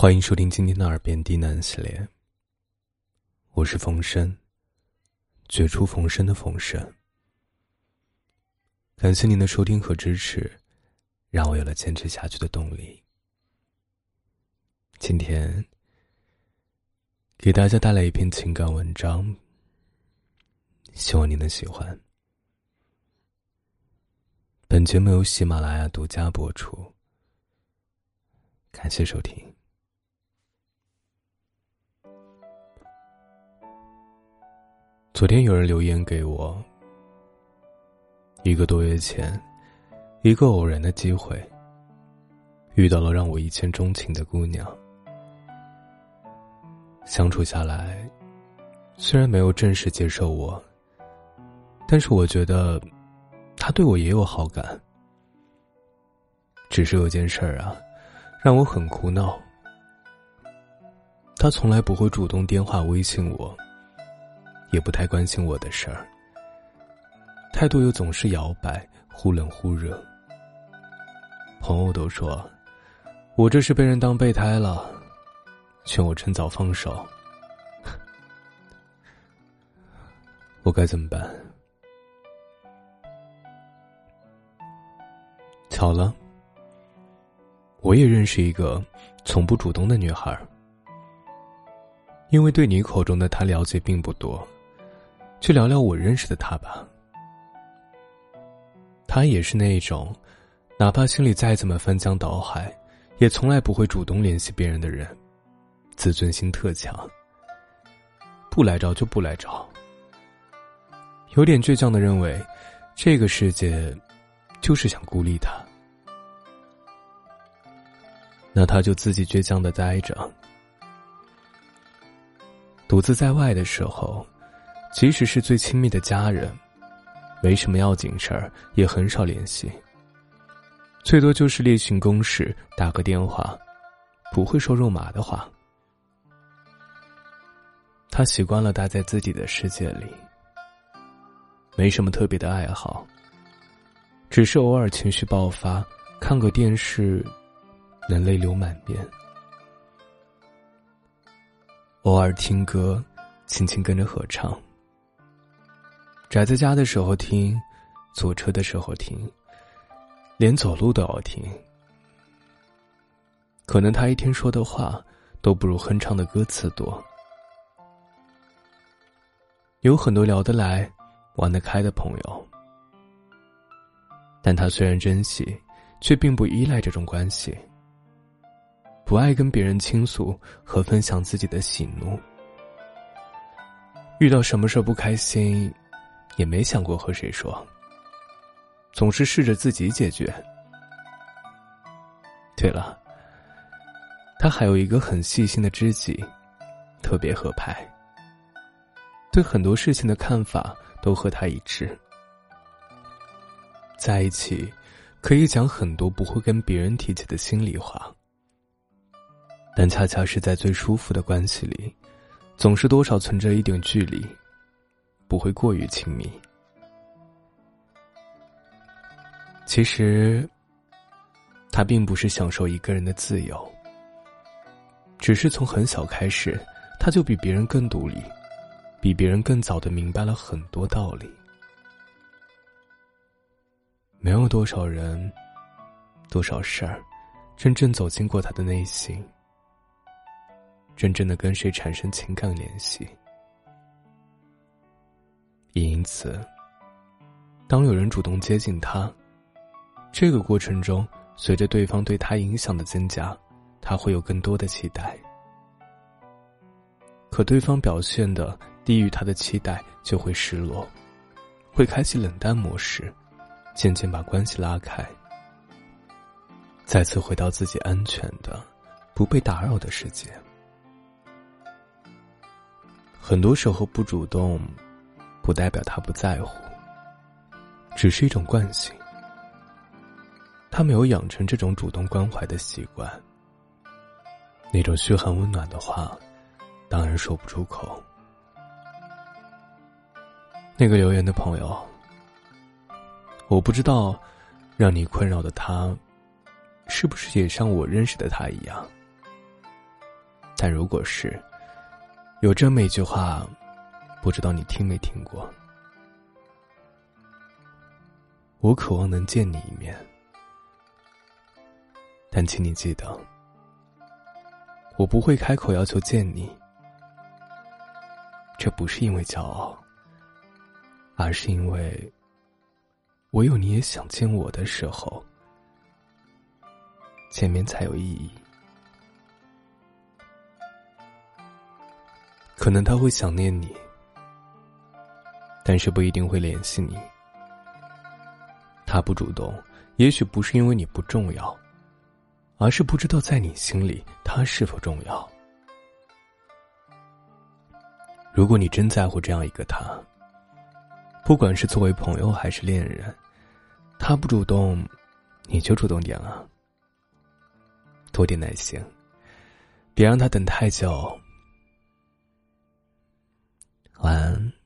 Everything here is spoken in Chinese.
欢迎收听今天的耳边低喃系列。我是冯生，绝处逢生的冯生。感谢您的收听和支持，让我有了坚持下去的动力。今天给大家带来一篇情感文章，希望您能喜欢。本节目由喜马拉雅独家播出，感谢收听。昨天有人留言给我，一个多月前，一个偶然的机会，遇到了让我一见钟情的姑娘。相处下来，虽然没有正式接受我，但是我觉得，他对我也有好感。只是有件事儿啊，让我很苦恼。他从来不会主动电话、微信我。也不太关心我的事儿，态度又总是摇摆，忽冷忽热。朋友都说，我这是被人当备胎了，劝我趁早放手。我该怎么办？巧了，我也认识一个从不主动的女孩因为对你口中的她了解并不多。去聊聊我认识的他吧。他也是那一种，哪怕心里再怎么翻江倒海，也从来不会主动联系别人的人，自尊心特强。不来找就不来找。有点倔强的认为，这个世界，就是想孤立他。那他就自己倔强的待着，独自在外的时候。即使是最亲密的家人，没什么要紧事儿，也很少联系。最多就是例行公事，打个电话，不会说肉麻的话。他习惯了待在自己的世界里，没什么特别的爱好，只是偶尔情绪爆发，看个电视，能泪流满面；偶尔听歌，轻轻跟着合唱。宅在家的时候听，坐车的时候听，连走路都要听。可能他一天说的话都不如哼唱的歌词多。有很多聊得来、玩得开的朋友，但他虽然珍惜，却并不依赖这种关系。不爱跟别人倾诉和分享自己的喜怒，遇到什么事不开心。也没想过和谁说，总是试着自己解决。对了，他还有一个很细心的知己，特别合拍，对很多事情的看法都和他一致。在一起，可以讲很多不会跟别人提起的心里话，但恰恰是在最舒服的关系里，总是多少存着一点距离。不会过于亲密。其实，他并不是享受一个人的自由，只是从很小开始，他就比别人更独立，比别人更早的明白了很多道理。没有多少人，多少事儿，真正走进过他的内心，真正的跟谁产生情感联系。也因此，当有人主动接近他，这个过程中，随着对方对他影响的增加，他会有更多的期待。可对方表现的低于他的期待，就会失落，会开启冷淡模式，渐渐把关系拉开，再次回到自己安全的、不被打扰的世界。很多时候不主动。不代表他不在乎，只是一种惯性。他没有养成这种主动关怀的习惯，那种嘘寒问暖的话，当然说不出口。那个留言的朋友，我不知道，让你困扰的他，是不是也像我认识的他一样，但如果是，有这么一句话，不知道你听没听过？我渴望能见你一面，但请你记得，我不会开口要求见你。这不是因为骄傲，而是因为，唯有你也想见我的时候，见面才有意义。可能他会想念你，但是不一定会联系你。他不主动，也许不是因为你不重要，而是不知道在你心里他是否重要。如果你真在乎这样一个他，不管是作为朋友还是恋人，他不主动，你就主动点啊，多点耐心，别让他等太久。晚安。